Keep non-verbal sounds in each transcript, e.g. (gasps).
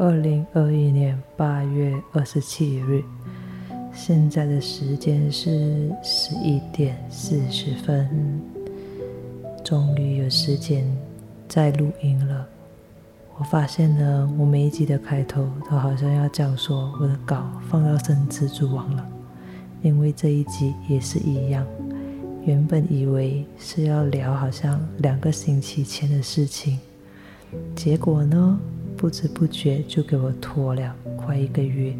二零二一年八月二十七日，现在的时间是十一点四十分，终于有时间再录音了。我发现呢，我每一集的开头都好像要讲说我的稿放到生蜘蛛网了，因为这一集也是一样。原本以为是要聊好像两个星期前的事情，结果呢？不知不觉就给我拖了快一个月。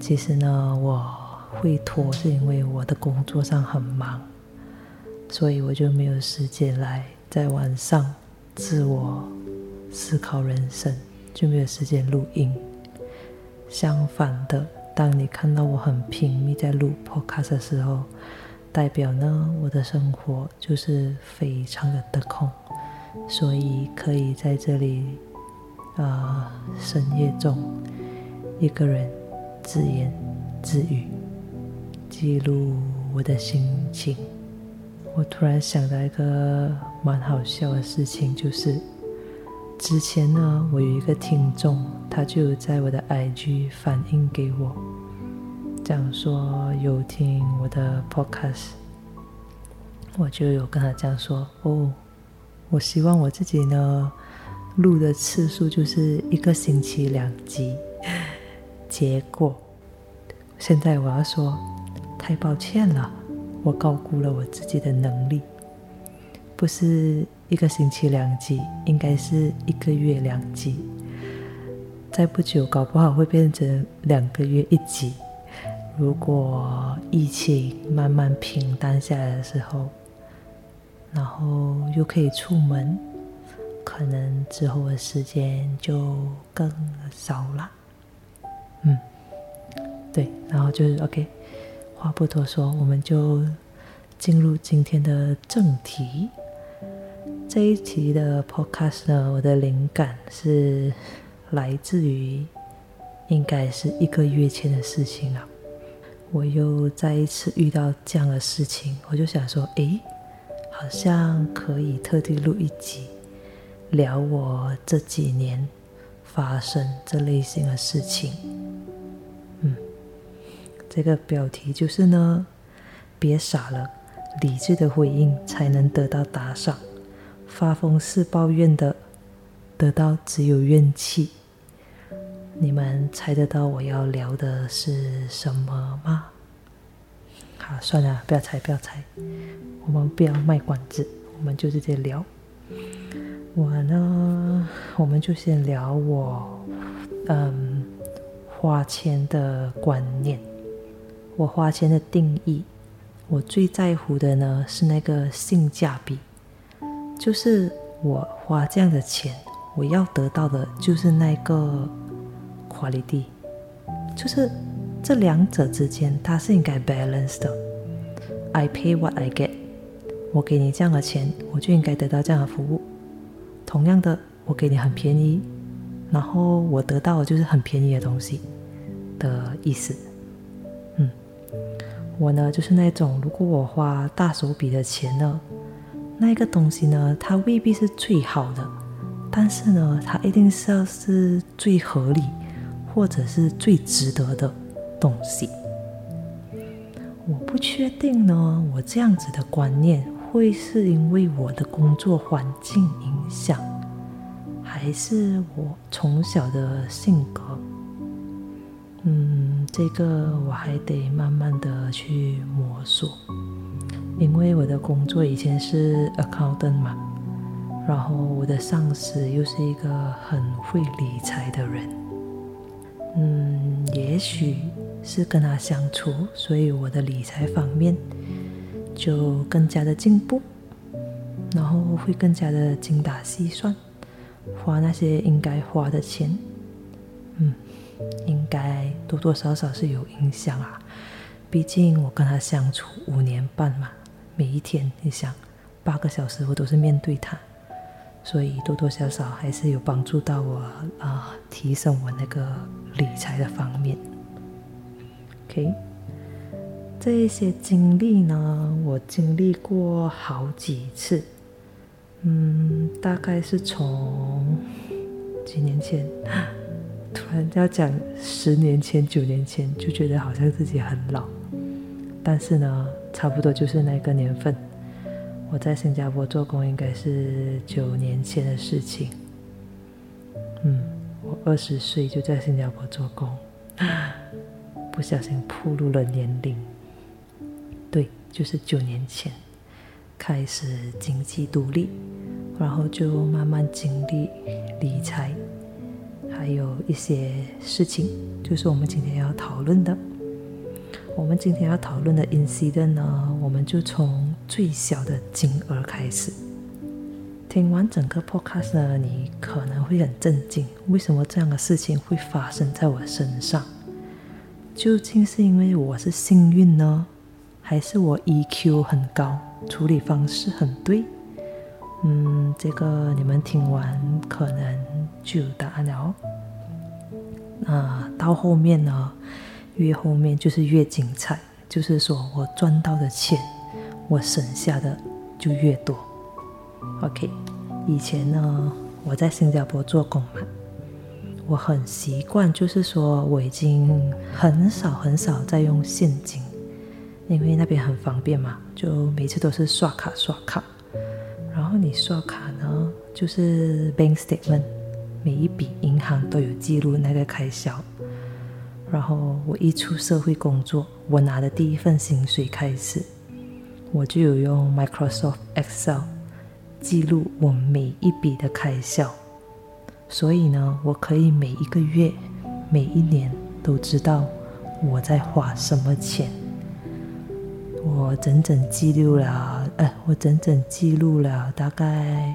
其实呢，我会拖是因为我的工作上很忙，所以我就没有时间来在晚上自我思考人生，就没有时间录音。相反的，当你看到我很拼命在录 podcast 的时候，代表呢我的生活就是非常的得空，所以可以在这里。啊，深夜中，一个人自言自语，记录我的心情。我突然想到一个蛮好笑的事情，就是之前呢，我有一个听众，他就在我的 IG 反映给我，讲说有听我的 Podcast，我就有跟他讲说，哦，我希望我自己呢。录的次数就是一个星期两集，结果现在我要说，太抱歉了，我高估了我自己的能力，不是一个星期两集，应该是一个月两集，再不久搞不好会变成两个月一集。如果疫情慢慢平淡下来的时候，然后又可以出门。可能之后的时间就更少了，嗯，对，然后就是 OK，话不多说，我们就进入今天的正题。这一期的 Podcast 呢，我的灵感是来自于应该是一个月前的事情了。我又再一次遇到这样的事情，我就想说，诶，好像可以特地录一集。聊我这几年发生这类型的事情，嗯，这个标题就是呢，别傻了，理智的回应才能得到打赏，发疯式抱怨的得到只有怨气。你们猜得到我要聊的是什么吗？好，算了，不要猜，不要猜，我们不要卖关子，我们就直接聊。我呢，我们就先聊我，嗯，花钱的观念。我花钱的定义，我最在乎的呢是那个性价比，就是我花这样的钱，我要得到的就是那个 quality，就是这两者之间它是应该 balance 的。I pay what I get，我给你这样的钱，我就应该得到这样的服务。同样的，我给你很便宜，然后我得到的就是很便宜的东西的意思。嗯，我呢就是那种，如果我花大手笔的钱呢，那个东西呢，它未必是最好的，但是呢，它一定是要是最合理或者是最值得的东西。我不确定呢，我这样子的观念。会是因为我的工作环境想，还是我从小的性格？嗯，这个我还得慢慢的去摸索。因为我的工作以前是 accountant 嘛，然后我的上司又是一个很会理财的人。嗯，也许是跟他相处，所以我的理财方面。就更加的进步，然后会更加的精打细算，花那些应该花的钱，嗯，应该多多少少是有影响啊。毕竟我跟他相处五年半嘛，每一天你想八个小时我都是面对他，所以多多少少还是有帮助到我啊，提升我那个理财的方面。OK。这一些经历呢，我经历过好几次。嗯，大概是从几年前，(laughs) 突然要讲十年前、九年前，就觉得好像自己很老。但是呢，差不多就是那个年份，我在新加坡做工，应该是九年前的事情。嗯，我二十岁就在新加坡做工，(gasps) 不小心暴露了年龄。就是九年前开始经济独立，然后就慢慢经历理财。还有一些事情，就是我们今天要讨论的。我们今天要讨论的 incident 呢，我们就从最小的金额开始。听完整个 podcast 呢，你可能会很震惊，为什么这样的事情会发生在我身上？究竟是因为我是幸运呢，还是我 EQ 很高，处理方式很对？嗯，这个你们听完可能。就有答案了哦。那到后面呢，越后面就是越精彩，就是说我赚到的钱，我省下的就越多。OK，以前呢，我在新加坡做工嘛，我很习惯，就是说我已经很少很少在用现金，因为那边很方便嘛，就每次都是刷卡刷卡。然后你刷卡呢，就是 bank statement。每一笔银行都有记录那个开销，然后我一出社会工作，我拿的第一份薪水开始，我就有用 Microsoft Excel 记录我每一笔的开销，所以呢，我可以每一个月、每一年都知道我在花什么钱。我整整记录了，呃，我整整记录了大概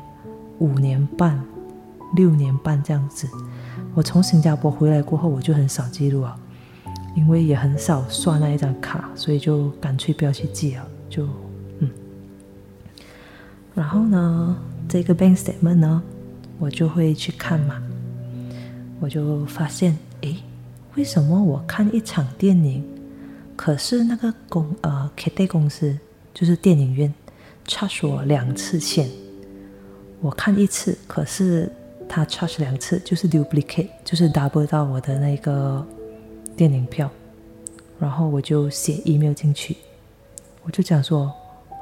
五年半。六年半这样子，我从新加坡回来过后，我就很少记录啊，因为也很少刷那一张卡，所以就干脆不要去记了，就嗯。然后呢，这个 bank statement 呢，我就会去看嘛，我就发现，诶，为什么我看一场电影，可是那个公呃 K D 公司就是电影院，charge 我两次钱，我看一次，可是。他 charge 两次，就是 duplicate，就是 double 到我的那个电影票，然后我就写 email 进去，我就讲说，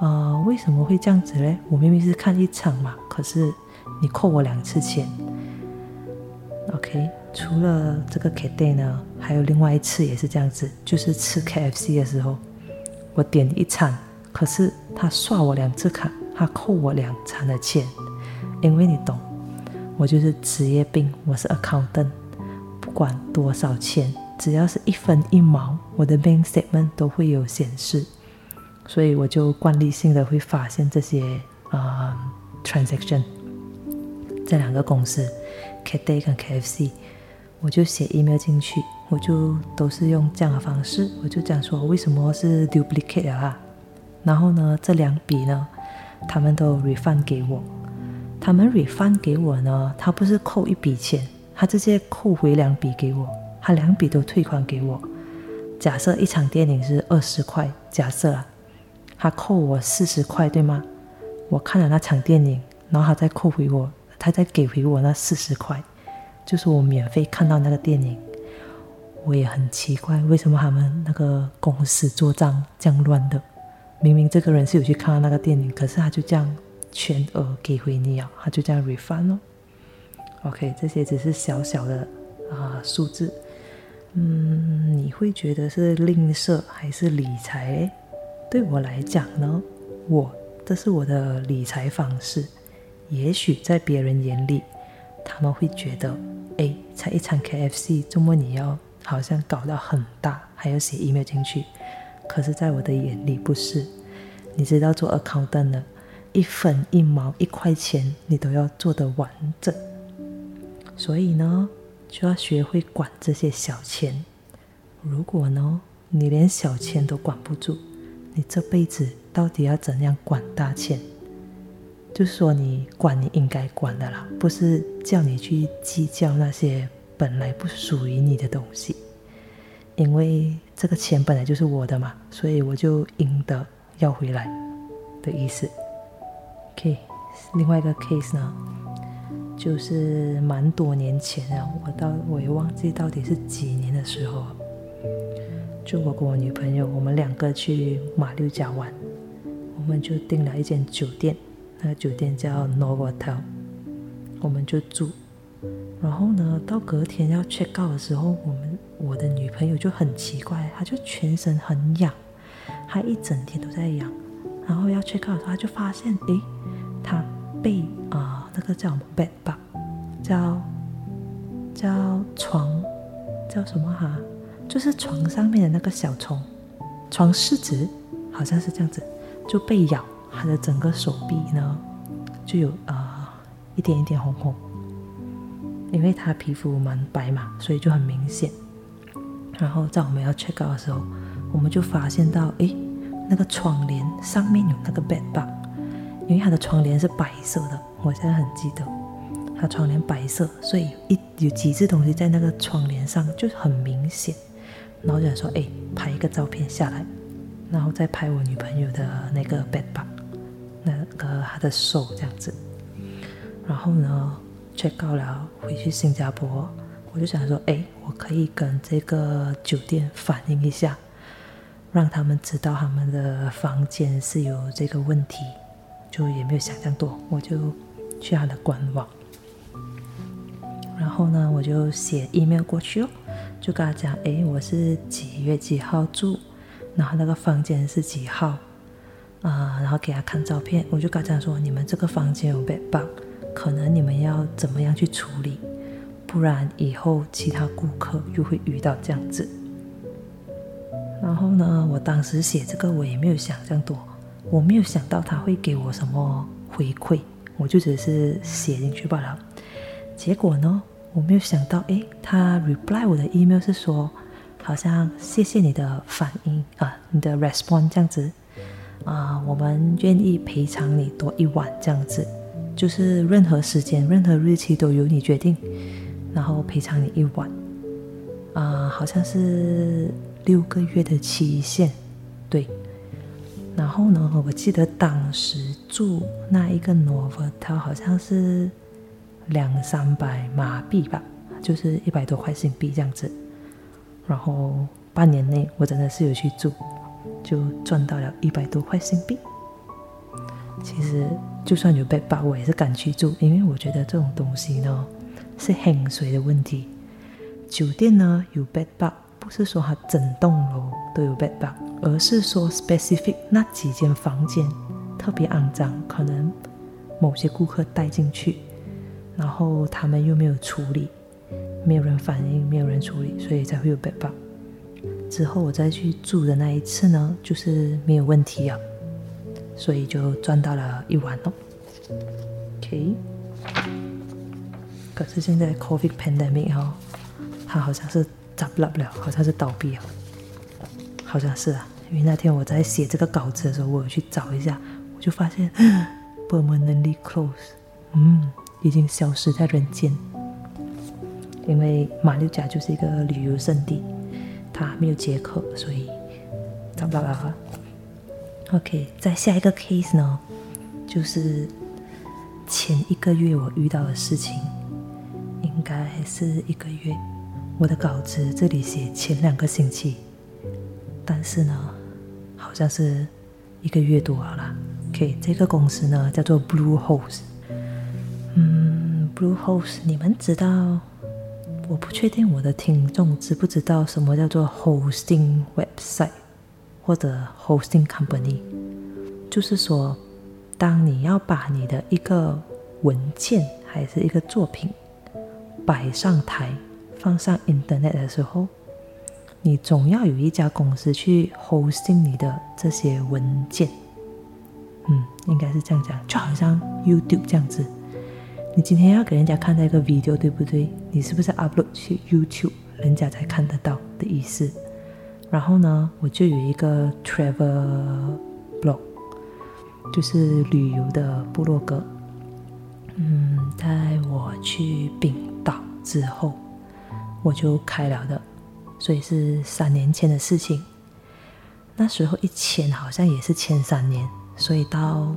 呃，为什么会这样子嘞？我明明是看一场嘛，可是你扣我两次钱。OK，除了这个 K day 呢，还有另外一次也是这样子，就是吃 KFC 的时候，我点一餐，可是他刷我两次卡，他扣我两餐的钱，因为你懂。我就是职业病，我是 accountant，不管多少钱，只要是一分一毛，我的 bank statement 都会有显示，所以我就惯例性的会发现这些呃 transaction，这两个公司 K Day 跟 KFC，我就写 email 进去，我就都是用这样的方式，我就讲说为什么是 duplicate 啊，然后呢这两笔呢，他们都 refund 给我。他们 refund 给我呢，他不是扣一笔钱，他直接扣回两笔给我，他两笔都退款给我。假设一场电影是二十块，假设啊，他扣我四十块，对吗？我看了那场电影，然后他再扣回我，他再给回我那四十块，就是我免费看到那个电影。我也很奇怪，为什么他们那个公司做账这样乱的？明明这个人是有去看到那个电影，可是他就这样。全额给回你啊，他就这样 refund 哦。OK，这些只是小小的啊数字，嗯，你会觉得是吝啬还是理财？对我来讲呢，我这是我的理财方式。也许在别人眼里，他们会觉得，哎，才一场 KFC，周末你要好像搞到很大，还要写 email 进去。可是，在我的眼里不是。你知道做 accountant 的。一分一毛一块钱，你都要做的完整，所以呢，就要学会管这些小钱。如果呢，你连小钱都管不住，你这辈子到底要怎样管大钱？就说，你管你应该管的啦，不是叫你去计较那些本来不属于你的东西。因为这个钱本来就是我的嘛，所以我就应得要回来的意思。OK，另外一个 case 呢，就是蛮多年前了，我到我也忘记到底是几年的时候。就我跟我女朋友，我们两个去马六甲玩，我们就订了一间酒店，那个酒店叫 Novotel，我们就住。然后呢，到隔天要 check out 的时候，我们我的女朋友就很奇怪，她就全身很痒，她一整天都在痒。然后要 check out 的时候，她就发现，诶，她被啊那个叫什么 bed bug，叫叫床叫什么哈？就是床上面的那个小虫，床虱子好像是这样子，就被咬，他的整个手臂呢就有啊一点一点红红，因为他皮肤蛮白嘛，所以就很明显。然后在我们要 check out 的时候，我们就发现到，诶，那个窗帘上面有那个 bed bug，因为他的窗帘是白色的，我现在很记得，他窗帘白色，所以一有几只东西在那个窗帘上就很明显。然后就说：“哎，拍一个照片下来，然后再拍我女朋友的那个 bed bug，那个她的手这样子。然后呢，check out 了，回去新加坡，我就想说：哎，我可以跟这个酒店反映一下，让他们知道他们的房间是有这个问题。就也没有想象多，我就去他的官网，然后呢，我就写 email 过去哦。”就跟他讲，哎，我是几月几号住，然后那个房间是几号，啊，然后给他看照片。我就跟他讲说，你们这个房间有 bed bug，可能你们要怎么样去处理，不然以后其他顾客又会遇到这样子。然后呢，我当时写这个我也没有想这样多，我没有想到他会给我什么回馈，我就只是写进去罢了。结果呢？我没有想到，诶，他 reply 我的 email 是说，好像谢谢你的反应啊，你的 response 这样子啊，我们愿意赔偿你多一晚这样子，就是任何时间、任何日期都由你决定，然后赔偿你一晚啊，好像是六个月的期限，对。然后呢，我记得当时住那一个挪佛，它好像是。两三百马币吧，就是一百多块新币这样子。然后半年内我真的是有去住，就赚到了一百多块新币。其实就算有被包，我也是敢去住，因为我觉得这种东西呢是很水的问题。酒店呢有 bed bug，不是说它整栋楼都有 bed bug，而是说 specific 那几间房间特别肮脏，可能某些顾客带进去。然后他们又没有处理，没有人反应，没有人处理，所以才会有 bed bug。之后我再去住的那一次呢，就是没有问题啊，所以就赚到了一晚哦。OK，可是现在 COVID pandemic 哈，它好像是找不了，好像是倒闭了，好像是啊。因为那天我在写这个稿子的时候，我有去找一下，我就发现 (gasps) permanently close，嗯。已经消失在人间，因为马六甲就是一个旅游胜地，它没有接客，所以找不到了。OK，再下一个 case 呢，就是前一个月我遇到的事情，应该是一个月。我的稿子这里写前两个星期，但是呢，好像是一个月多好了。OK，这个公司呢叫做 Blue House。嗯，Bluehost，你们知道？我不确定我的听众知不知道什么叫做 hosting website 或者 hosting company。就是说，当你要把你的一个文件还是一个作品摆上台、放上 Internet 的时候，你总要有一家公司去 hosting 你的这些文件。嗯，应该是这样讲，就好像 YouTube 这样子。你今天要给人家看那个 video，对不对？你是不是 upload 去 YouTube，人家才看得到的意思？然后呢，我就有一个 travel blog，就是旅游的部落格。嗯，在我去冰岛之后，我就开了的，所以是三年前的事情。那时候一签好像也是签三年，所以到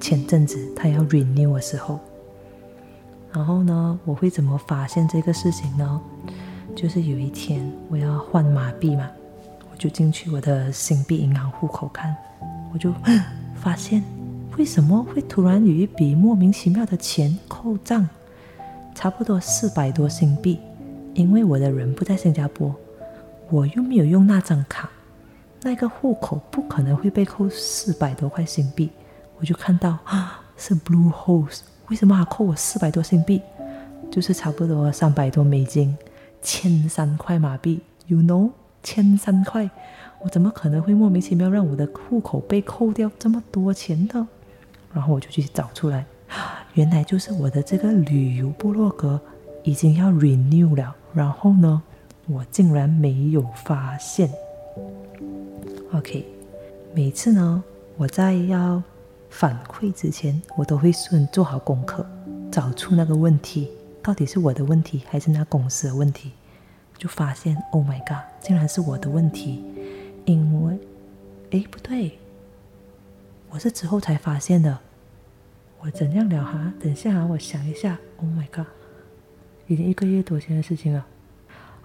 前阵子他要 renew 的时候。然后呢，我会怎么发现这个事情呢？就是有一天我要换马币嘛，就进去我的新币银行户口看，我就发现为什么会突然有一笔莫名其妙的钱扣账，差不多四百多新币，因为我的人不在新加坡，我又没有用那张卡，那个户口不可能会被扣四百多块新币，我就看到啊 (gasps) 是 Blue Host，为什么还扣我四百多新币？就是差不多三百多美金。千三块马币，you know，千三块，我怎么可能会莫名其妙让我的户口被扣掉这么多钱的？然后我就去找出来，(gasps) 原来就是我的这个旅游部落格已经要 renew 了。然后呢，我竟然没有发现。OK，每次呢，我在要反馈之前，我都会先做好功课，找出那个问题。到底是我的问题还是那公司的问题？就发现，Oh my god，竟然是我的问题！因为，哎，不对，我是之后才发现的。我怎样聊哈？等一下啊，我想一下。Oh my god，已经一个月多前的事情了。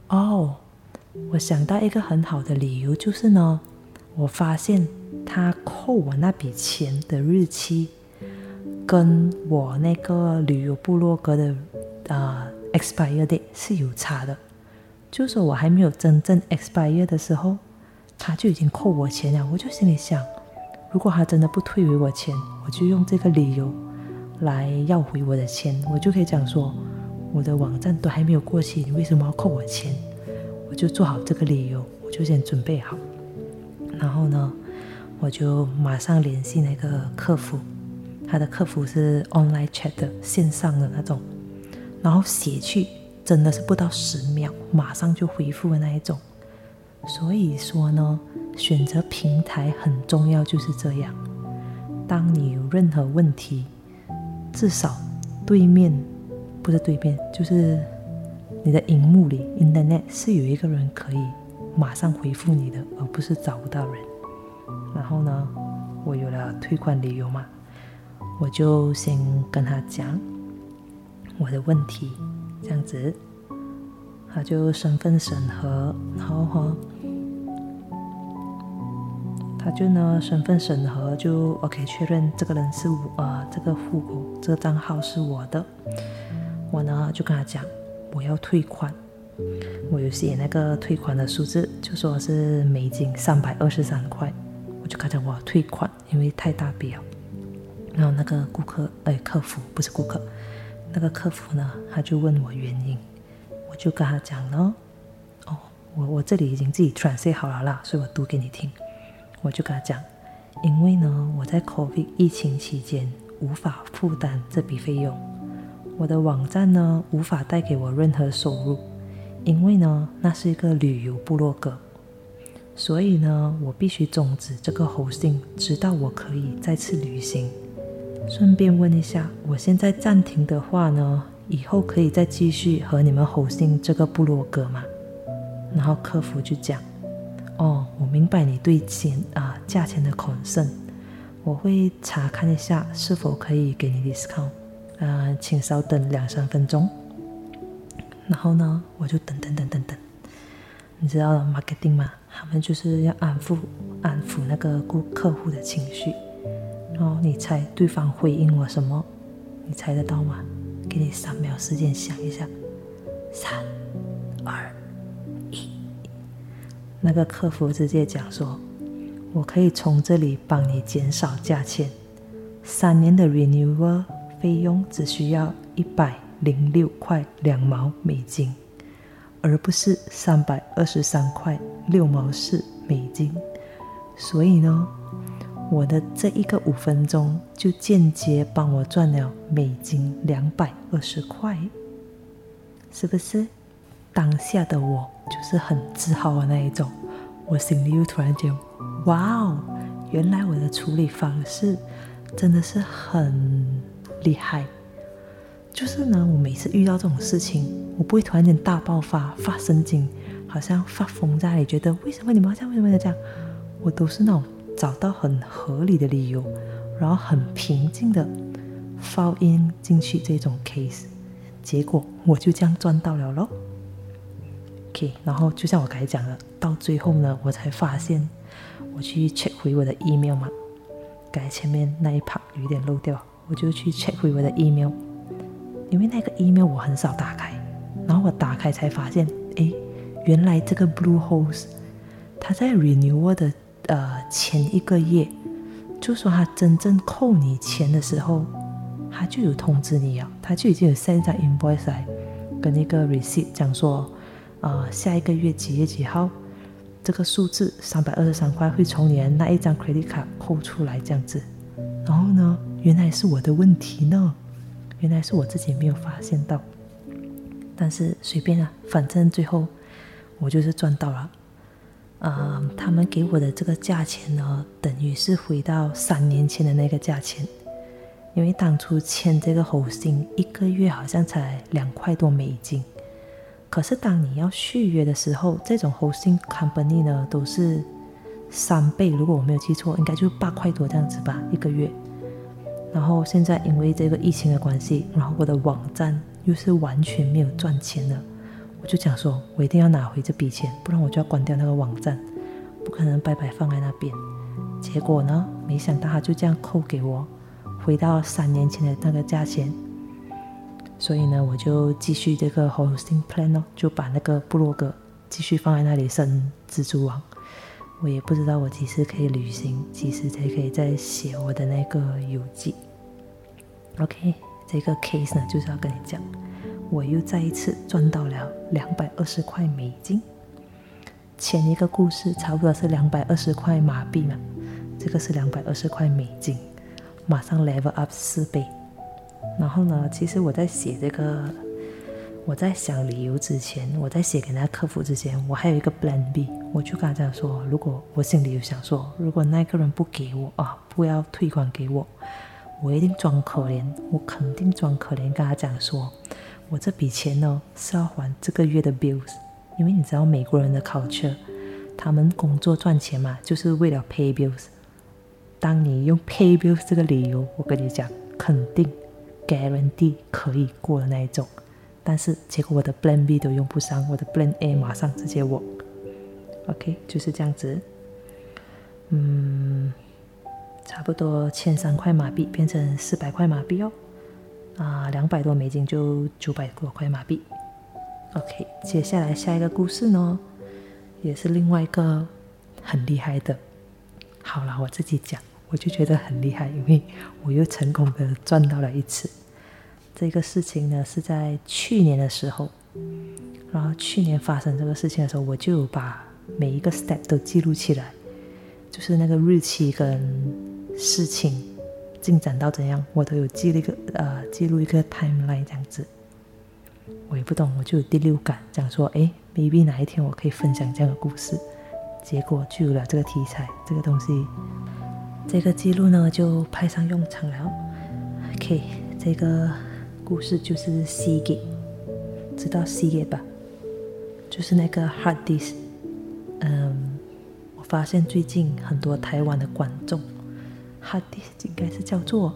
哦，我想到一个很好的理由，就是呢，我发现他扣我那笔钱的日期，跟我那个旅游部落格的。啊，expire date 是有差的，就是我还没有真正 expire 的时候，他就已经扣我钱了。我就心里想，如果他真的不退回我钱，我就用这个理由来要回我的钱，我就可以讲说，我的网站都还没有过期，你为什么要扣我钱？我就做好这个理由，我就先准备好，然后呢，我就马上联系那个客服，他的客服是 online chat 的线上的那种。然后写去，真的是不到十秒，马上就回复的那一种。所以说呢，选择平台很重要，就是这样。当你有任何问题，至少对面不是对面，就是你的荧幕里，Internet 是有一个人可以马上回复你的，而不是找不到人。然后呢，我有了退款理由嘛，我就先跟他讲。我的问题这样子，他就身份审核，然后，他就呢身份审核就 OK 确认这个人是我，呃，这个户口这个账号是我的，我呢就跟他讲我要退款，我有写那个退款的数字，就说是美金三百二十三块，我就跟他讲我要退款，因为太大笔了，然后那个顾客哎客服不是顾客。那个客服呢，他就问我原因，我就跟他讲了，哦，我我这里已经自己 translate 好了啦，所以我读给你听。我就跟他讲，因为呢，我在 COVID 疫情期间无法负担这笔费用，我的网站呢无法带给我任何收入，因为呢那是一个旅游部落格，所以呢我必须终止这个 hosting，直到我可以再次旅行。顺便问一下，我现在暂停的话呢，以后可以再继续和你们吼信这个部落格吗？然后客服就讲：“哦，我明白你对钱啊价钱的恐慎我会查看一下是否可以给你 discount，呃，请稍等两三分钟。”然后呢，我就等等等等等，你知道 marketing 吗？他们就是要安抚安抚那个顾客户的情绪。然后你猜对方回应我什么？你猜得到吗？给你三秒时间想一下，三、二、一。那个客服直接讲说：“我可以从这里帮你减少价钱，三年的 renewal 费用只需要一百零六块两毛美金，而不是三百二十三块六毛四美金。所以呢？”我的这一个五分钟就间接帮我赚了美金两百二十块，是不是？当下的我就是很自豪的那一种，我心里又突然间，哇哦，原来我的处理方式真的是很厉害。就是呢，我每次遇到这种事情，我不会突然间大爆发、发神经，好像发疯在那里，觉得为什么你们要这样，为什么要这样？我都是那种。找到很合理的理由，然后很平静的 fall in 进去这种 case，结果我就这样赚到了咯。OK，然后就像我刚才讲的，到最后呢，我才发现我去 check 回我的 email 嘛，刚前面那一 part 有点漏掉，我就去 check 回我的 email，因为那个 email 我很少打开，然后我打开才发现，哎，原来这个 Blue Host 它在 renew 的呃前一个月。就说他真正扣你钱的时候，他就有通知你啊，他就已经有 send 张 invoice 来，跟一个 receipt 讲说，呃，下一个月几月几号，这个数字三百二十三块会从你的那一张 credit card 扣出来这样子。然后呢，原来是我的问题呢，原来是我自己没有发现到。但是随便啊，反正最后我就是赚到了。啊，他们给我的这个价钱呢，等于是回到三年前的那个价钱。因为当初签这个喉薪一个月好像才两块多美金，可是当你要续约的时候，这种 hosting company 呢都是三倍。如果我没有记错，应该就是八块多这样子吧一个月。然后现在因为这个疫情的关系，然后我的网站又是完全没有赚钱的。我就讲说，我一定要拿回这笔钱，不然我就要关掉那个网站，不可能白白放在那边。结果呢，没想到他就这样扣给我，回到三年前的那个价钱。所以呢，我就继续这个 hosting plan 哦，就把那个部落格继续放在那里生蜘蛛网。我也不知道我几时可以旅行，几时才可以再写我的那个游记。OK，这个 case 呢，就是要跟你讲。我又再一次赚到了两百二十块美金。前一个故事差不多是两百二十块马币嘛，这个是两百二十块美金，马上 level up 四倍。然后呢，其实我在写这个，我在想理由之前，我在写给那客服之前，我还有一个 plan B，我就跟他讲说，如果我心里有想说，如果那个人不给我啊，不要退款给我，我一定装可怜，我肯定装可怜跟他讲说。我这笔钱呢是要还这个月的 bills，因为你知道美国人的 culture，他们工作赚钱嘛，就是为了 pay bills。当你用 pay bills 这个理由，我跟你讲，肯定 guarantee 可以过的那一种。但是结果我的 plan B 都用不上，我的 plan A 马上直接 work。OK，就是这样子。嗯，差不多千三块马币变成四百块马币哦。啊，两百多美金就九百多块马币。OK，接下来下一个故事呢，也是另外一个很厉害的。好了，我自己讲，我就觉得很厉害，因为我又成功的赚到了一次。这个事情呢是在去年的时候，然后去年发生这个事情的时候，我就把每一个 step 都记录起来，就是那个日期跟事情。进展到怎样，我都有记了一个呃，记录一个 timeline 这样子。我也不懂，我就有第六感，讲说，哎，maybe 哪一天我可以分享这样的故事。结果就有了这个题材，这个东西，这个记录呢就派上用场了。OK，这个故事就是 Seagate，知道 Seagate 吧？就是那个 hard disk。嗯，我发现最近很多台湾的观众。Hard disk 应该是叫做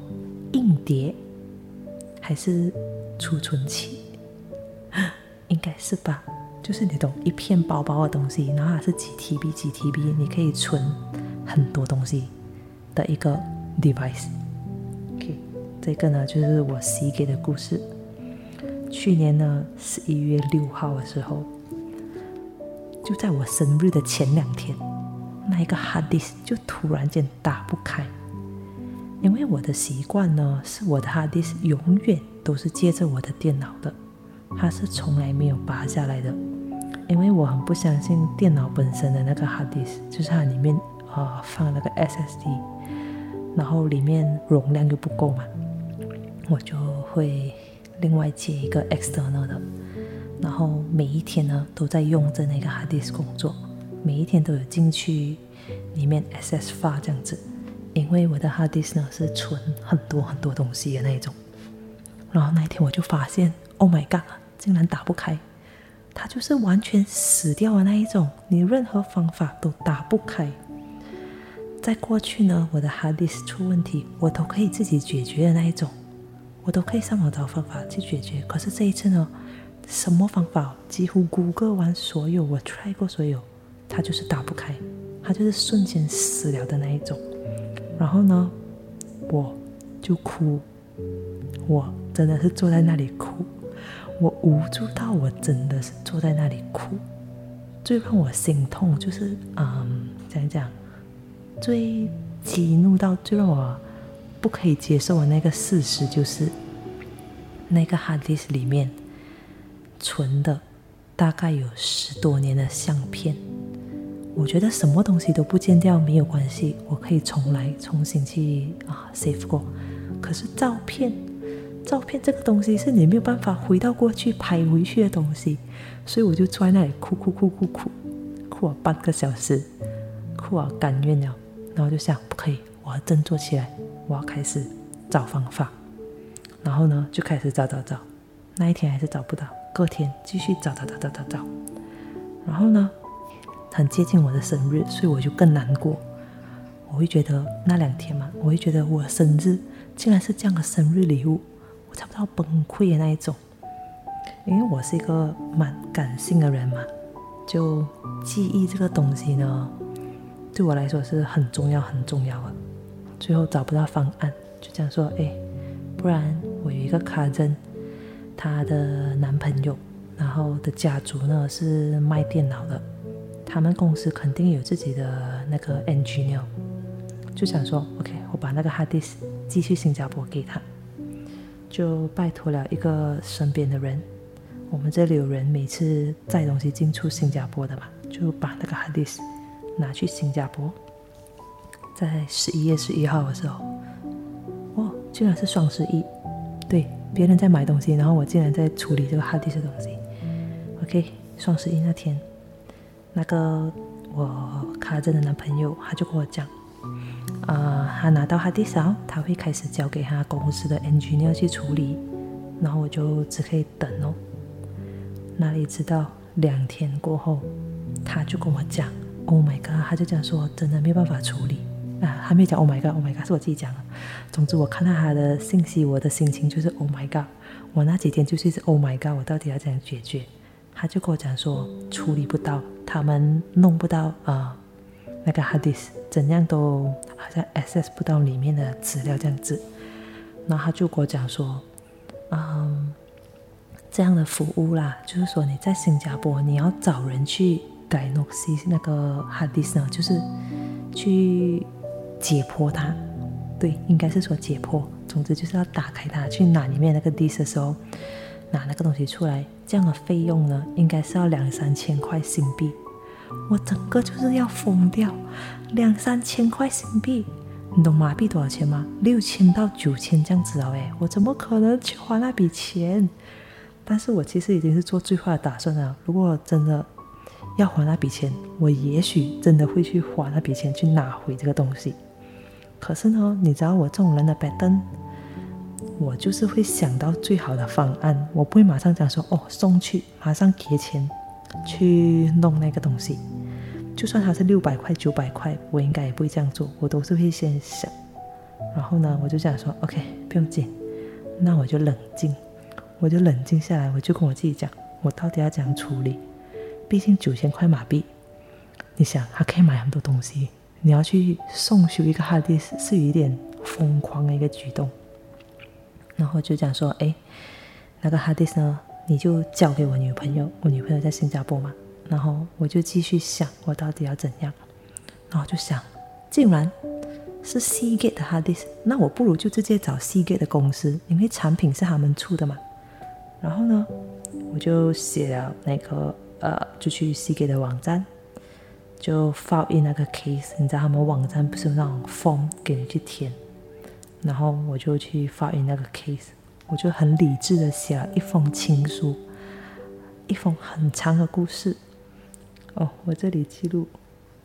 硬碟还是储存器？(gasps) 应该是吧，就是你懂一片薄薄的东西，然后它是几 TB 几 TB，你可以存很多东西的一个 device。OK，这个呢就是我 C 给的故事。去年呢十一月六号的时候，就在我生日的前两天，那一个 hard disk 就突然间打不开。因为我的习惯呢，是我的 hard disk 永远都是接着我的电脑的，它是从来没有拔下来的。因为我很不相信电脑本身的那个 hard disk，就是它里面啊放那个 SSD，然后里面容量又不够嘛，我就会另外接一个 external 的，然后每一天呢都在用着那个 hard disk 工作，每一天都有进去里面 SS 发这样子。因为我的 hard disk 呢是存很多很多东西的那一种，然后那一天我就发现，Oh my god，竟然打不开，它就是完全死掉的那一种，你任何方法都打不开。在过去呢，我的 hard disk 出问题，我都可以自己解决的那一种，我都可以上网找方法去解决。可是这一次呢，什么方法几乎谷歌完所有，我 try 过所有，它就是打不开，它就是瞬间死了的那一种。然后呢，我就哭，我真的是坐在那里哭，我无助到我真的是坐在那里哭。最让我心痛就是，嗯，讲讲，最激怒到最让我不可以接受的那个事实就是，那个 hard disk 里面存的大概有十多年的相片。我觉得什么东西都不见掉没有关系，我可以重来重新去啊 save 过。可是照片，照片这个东西是你没有办法回到过去拍回去的东西。所以我就坐在那里哭哭哭哭哭，哭了半个小时，哭啊甘愿了。然后就想不可以，我要振作起来，我要开始找方法。然后呢，就开始找找找。那一天还是找不到，隔天继续找找找找找找。然后呢，很接近我的生日，所以我就更难过。我会觉得那两天嘛，我会觉得我生日竟然是这样的生日礼物，我差不多崩溃的那一种。因为我是一个蛮感性的人嘛，就记忆这个东西呢，对我来说是很重要很重要的。最后找不到方案，就这样说，哎，不然我有一个卡针，她的男朋友，然后的家族呢是卖电脑的，他们公司肯定有自己的那个 engineer，就想说，OK，我把那个 hard disk 寄去新加坡给他，就拜托了一个身边的人。我们这里有人每次载东西进出新加坡的嘛，就把那个 hard disk 拿去新加坡。在十一月十一号的时候，哦，竟然是双十一，对，别人在买东西，然后我竟然在处理这个 hard disk 的东西。OK，双十一那天，那个我卡着的男朋友他就跟我讲，啊，他拿到 hard disk 他会开始交给他公司的 NG 要去处理，然后我就只可以等哦。哪里知道两天过后，他就跟我讲：“Oh my god！” 他就讲说：“真的没有办法处理啊！”还没有讲 “Oh my god”，“Oh my god” 是我自己讲的。总之，我看到他的信息，我的心情就是 “Oh my god”。我那几天就是 “Oh my god”，我到底要怎样解决？他就跟我讲说：“处理不到，他们弄不到啊，那个 hard disk 怎样都好像 access 不到里面的资料这样子。”然后他就跟我讲说：“嗯。”这样的服务啦，就是说你在新加坡，你要找人去 diagnose 那个 hard disk 呢，就是去解剖它。对，应该是说解剖。总之就是要打开它，去拿里面那个 disk 的时候，拿那个东西出来。这样的费用呢，应该是要两三千块新币。我整个就是要疯掉，两三千块新币，你懂马币多少钱吗？六千到九千这样子哦，哎，我怎么可能去花那笔钱？但是我其实已经是做最坏的打算了。如果真的要还那笔钱，我也许真的会去花那笔钱去拿回这个东西。可是呢，你知道我这种人的板凳，我就是会想到最好的方案，我不会马上讲说哦送去，马上给钱去弄那个东西。就算它是六百块、九百块，我应该也不会这样做，我都是会先想。然后呢，我就想说 OK，不用紧，那我就冷静。我就冷静下来，我就跟我自己讲，我到底要怎样处理？毕竟九千块马币，你想，还可以买很多东西。你要去送修一个 hard disk 是有一点疯狂的一个举动。然后就讲说，哎，那个 hadis 呢，你就交给我女朋友，我女朋友在新加坡嘛。然后我就继续想，我到底要怎样？然后就想，竟然是 C Gate 的 hard disk，那我不如就直接找 C Gate 的公司，因为产品是他们出的嘛。然后呢，我就写了那个呃，就去 C 给的网站，就放印那个 case。你知道他们网站不是有那种 form 给你去填？然后我就去放印那个 case，我就很理智的写了一封情书，一封很长的故事。哦，我这里记录，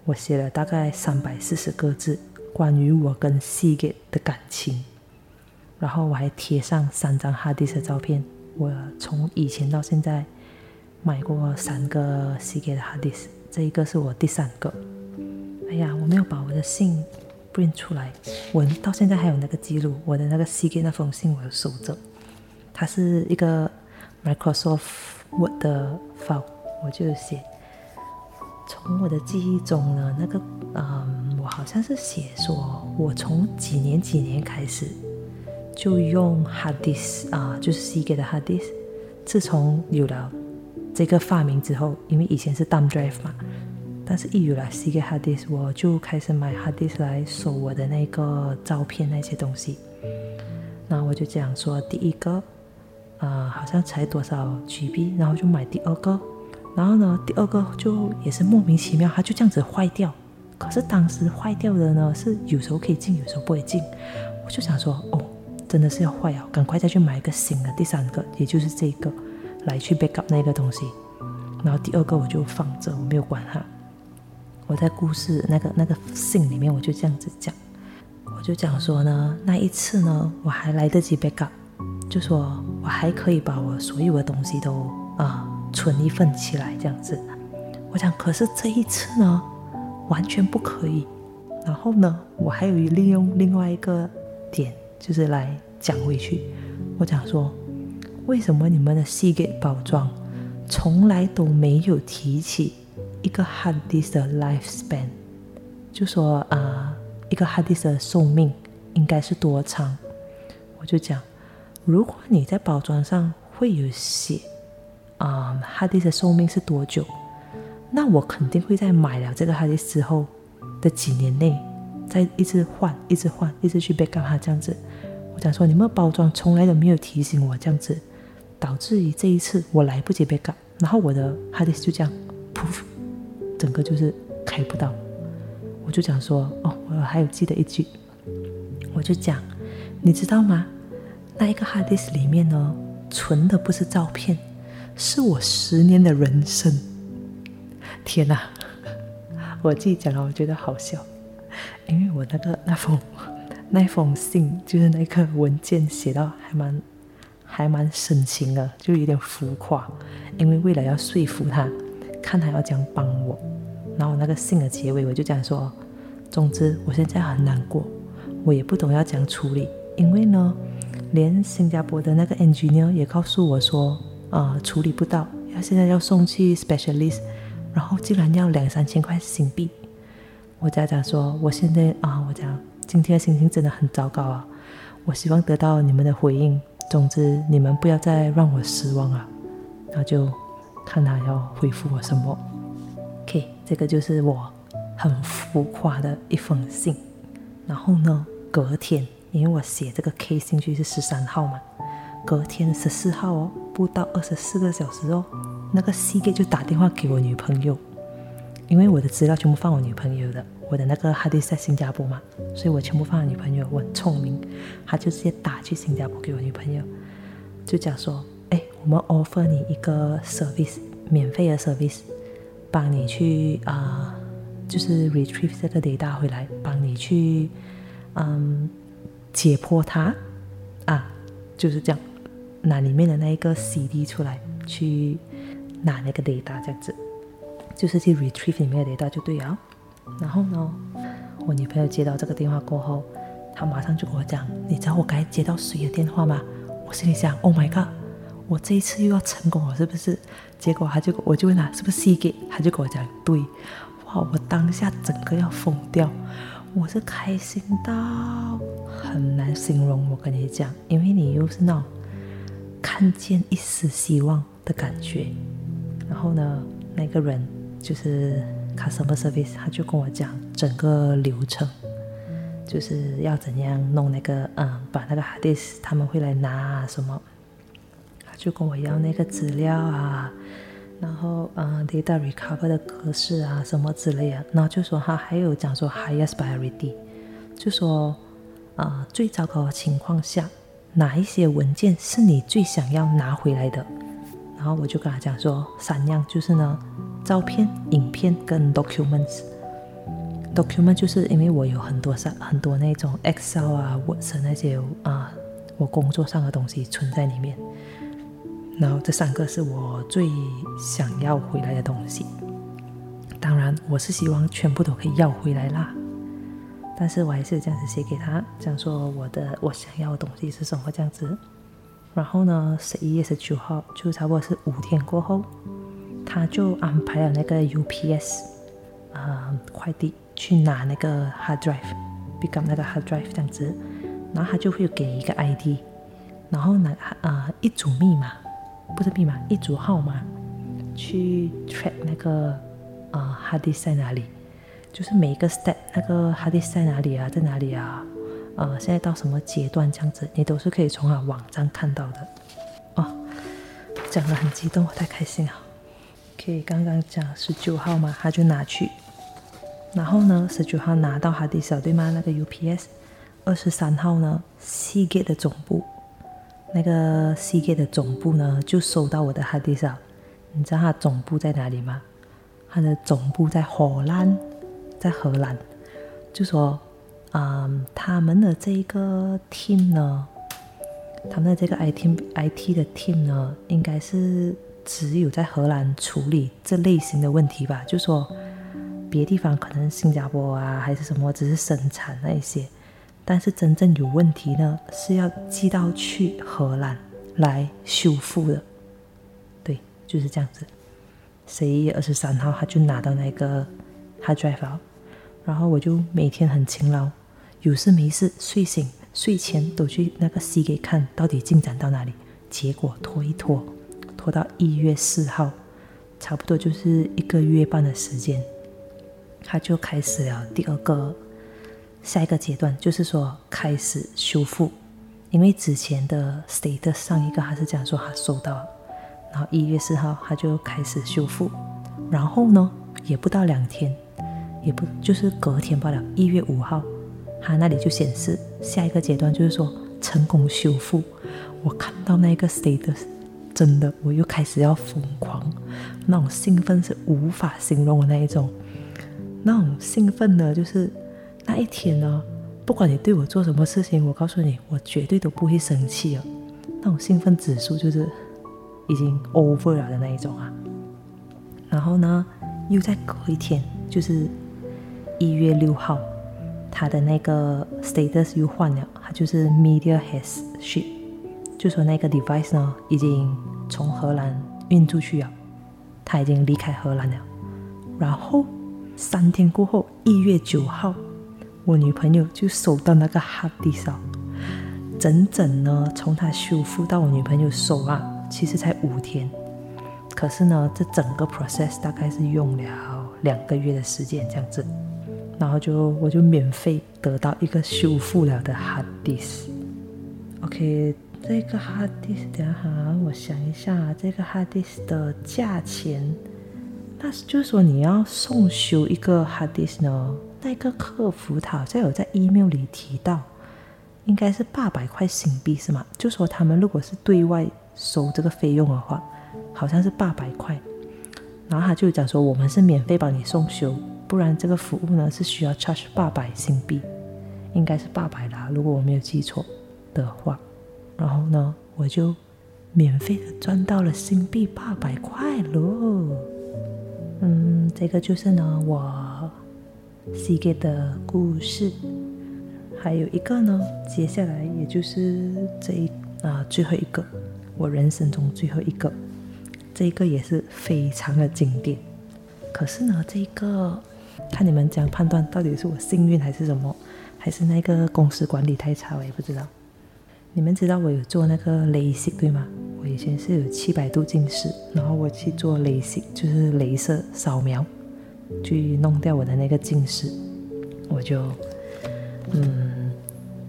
我写了大概三百四十个字，关于我跟 C 给的感情。然后我还贴上三张哈迪的照片。我从以前到现在买过三个 C 给的 hard disk，这一个是我第三个。哎呀，我没有把我的信 print 出来，我到现在还有那个记录，我的那个 C 给那封信我有收着，它是一个 Microsoft Word 的 file，我就写。从我的记忆中呢，那个嗯，我好像是写说，我从几年几年开始就用 hard disk 啊，就是 C 给的 hard disk。自从有了这个发明之后，因为以前是 Dumb drive 嘛，但是一有了 C 给 hard disk，我就开始买 hard disk 来收我的那个照片那些东西。那我就讲说，第一个啊，好像才多少 GB，然后就买第二个。然后呢，第二个就也是莫名其妙，它就这样子坏掉。可是当时坏掉的呢，是有时候可以进，有时候不会进。我就想说，哦，真的是要坏啊，赶快再去买一个新的。第三个，也就是这个，来去 backup 那个东西。然后第二个我就放着，我没有管它。我在故事那个那个信里面，我就这样子讲，我就讲说呢，那一次呢，我还来得及 backup，就说我还可以把我所有的东西都啊。存一份起来，这样子。我讲，可是这一次呢，完全不可以。然后呢，我还有利用另外一个点，就是来讲回去。我讲说，为什么你们的 C 给包装从来都没有提起一个 hard disk 的 lifespan？就说啊，一个 hard disk 的寿命应该是多长？我就讲，如果你在包装上会有写。啊，hard disk 的寿命是多久？那我肯定会在买了这个 hard disk 之后的几年内，再一直换，一直换，一直去 backup 它这样子。我讲说，你们包装从来都没有提醒我这样子，导致于这一次我来不及 backup，然后我的 hard disk 就这样噗，整个就是开不到。我就讲说，哦，我还有记得一句，我就讲，你知道吗？那一个 hard disk 里面呢，存的不是照片。是我十年的人生，天哪！(laughs) 我自己讲了，我觉得好笑，因为我那个那封那封信，就是那个文件写到还蛮还蛮深情的，就有点浮夸。因为为了要说服他，看他要这样帮我，然后那个信的结尾我就讲说：总之，我现在很难过，我也不懂要怎样处理，因为呢，连新加坡的那个 engineer 也告诉我说。呃，处理不到，要现在要送去 specialist，然后竟然要两三千块新币。我家长说，我现在啊，我讲今天的心情真的很糟糕啊。我希望得到你们的回应，总之你们不要再让我失望啊。然后就看他要回复我什么。OK，这个就是我很浮夸的一封信。然后呢，隔天，因为我写这个 K 信去是十三号嘛。隔天十四号哦，不到二十四个小时哦，那个 C 给就打电话给我女朋友，因为我的资料全部放我女朋友的，我的那个 hadis 在新加坡嘛，所以我全部放我女朋友。我很聪明，他就直接打去新加坡给我女朋友，就讲说：“哎，我们 offer 你一个 service，免费的 service，帮你去啊，就是 retrieve 这个 data 回来，帮你去嗯解剖它啊，就是这样。”拿里面的那一个 CD 出来，去拿那个 data 这样子，就是去 retrieve 里面的 data 就对了。然后呢，我女朋友接到这个电话过后，她马上就跟我讲：“你知道我该接到谁的电话吗？”我心里想：“Oh my god，我这一次又要成功了，是不是？”结果他就我就问他是不是 C 给，他就跟我讲：“对。”哇，我当下整个要疯掉，我是开心到很难形容。我跟你讲，因为你又是那种。看见一丝希望的感觉，然后呢，那个人就是 customer service，他就跟我讲整个流程，就是要怎样弄那个，嗯，把那个 hard disk 他们会来拿什么，就跟我要那个资料啊，然后嗯，data recover 的格式啊什么之类的，然后就说他还有讲说 highest priority，就说啊最糟糕的情况下。哪一些文件是你最想要拿回来的？然后我就跟他讲说，三样就是呢，照片、影片跟 documents。document 就是因为我有很多上很多那种 Excel 啊、Word 那些啊，我工作上的东西存在里面。然后这三个是我最想要回来的东西。当然，我是希望全部都可以要回来啦。但是我还是这样子写给他，讲说我的我想要的东西是什么这样子。然后呢，十一月十九号就差不多是五天过后，他就安排了那个 UPS 啊快递去拿那个 hard drive，pick up 那个 hard drive 这样子，然后他就会给一个 ID，然后拿啊一组密码，不是密码，一组号码去 track 那个啊 hadi 在哪里。就是每一个 step，那个 hadi 在哪里啊，在哪里啊？呃，现在到什么阶段这样子，你都是可以从啊网站看到的。哦，讲的很激动，太开心了。可以刚刚讲十九号嘛，他就拿去，然后呢，十九号拿到 hard disk 对吗？那个 UPS，二十三号呢，Cgate 的总部，那个 Cgate 的总部呢，就收到我的 hard disk。你知道它总部在哪里吗？它的总部在荷兰。在荷兰，就说，嗯，他们的这个 team 呢，他们的这个 IT IT 的 team 呢，应该是只有在荷兰处理这类型的问题吧。就说别地方可能新加坡啊，还是什么，只是生产那一些，但是真正有问题呢，是要寄到去荷兰来修复的。对，就是这样子。十一月二十三号，他就拿到那个 hard drive。然后我就每天很勤劳，有事没事，睡醒睡前都去那个 C 给看到底进展到哪里。结果拖一拖，拖到一月四号，差不多就是一个月半的时间，他就开始了第二个下一个阶段，就是说开始修复。因为之前的 state 上一个还是讲说他收到，然后一月四号他就开始修复，然后呢也不到两天。也不就是隔天罢了，一月五号，他那里就显示下一个阶段就是说成功修复。我看到那个 status，真的我又开始要疯狂，那种兴奋是无法形容的那一种。那种兴奋呢，就是那一天呢，不管你对我做什么事情，我告诉你，我绝对都不会生气了。那种兴奋指数就是已经 over 了的那一种啊。然后呢，又再隔一天，就是。一月六号，他的那个 status 又换了，他就是 media has ship，就说那个 device 呢已经从荷兰运出去了，他已经离开荷兰了。然后三天过后，一月九号，我女朋友就收到那个 hard disk，整整呢从它修复到我女朋友手啊，其实才五天，可是呢这整个 process 大概是用了两个月的时间这样子。然后就我就免费得到一个修复了的 hard disk。OK，这个 hard disk 等下哈我想一下，这个 hard disk 的价钱，那就是说你要送修一个 hard disk 呢，那个客服他好像有在 email 里提到，应该是八百块新币是吗？就说他们如果是对外收这个费用的话，好像是八百块。然后他就讲说，我们是免费帮你送修。不然这个服务呢是需要 charge 八百新币，应该是八百啦，如果我没有记错的话。然后呢，我就免费的赚到了新币八百块喽。嗯，这个就是呢我 C 给的故事。还有一个呢，接下来也就是这一啊最后一个，我人生中最后一个，这一个也是非常的经典。可是呢，这一个。看你们怎样判断，到底是我幸运还是什么，还是那个公司管理太差，我也不知道。你们知道我有做那个雷西对吗？我以前是有七百度近视，然后我去做雷西，就是镭射扫描，去弄掉我的那个近视。我就嗯，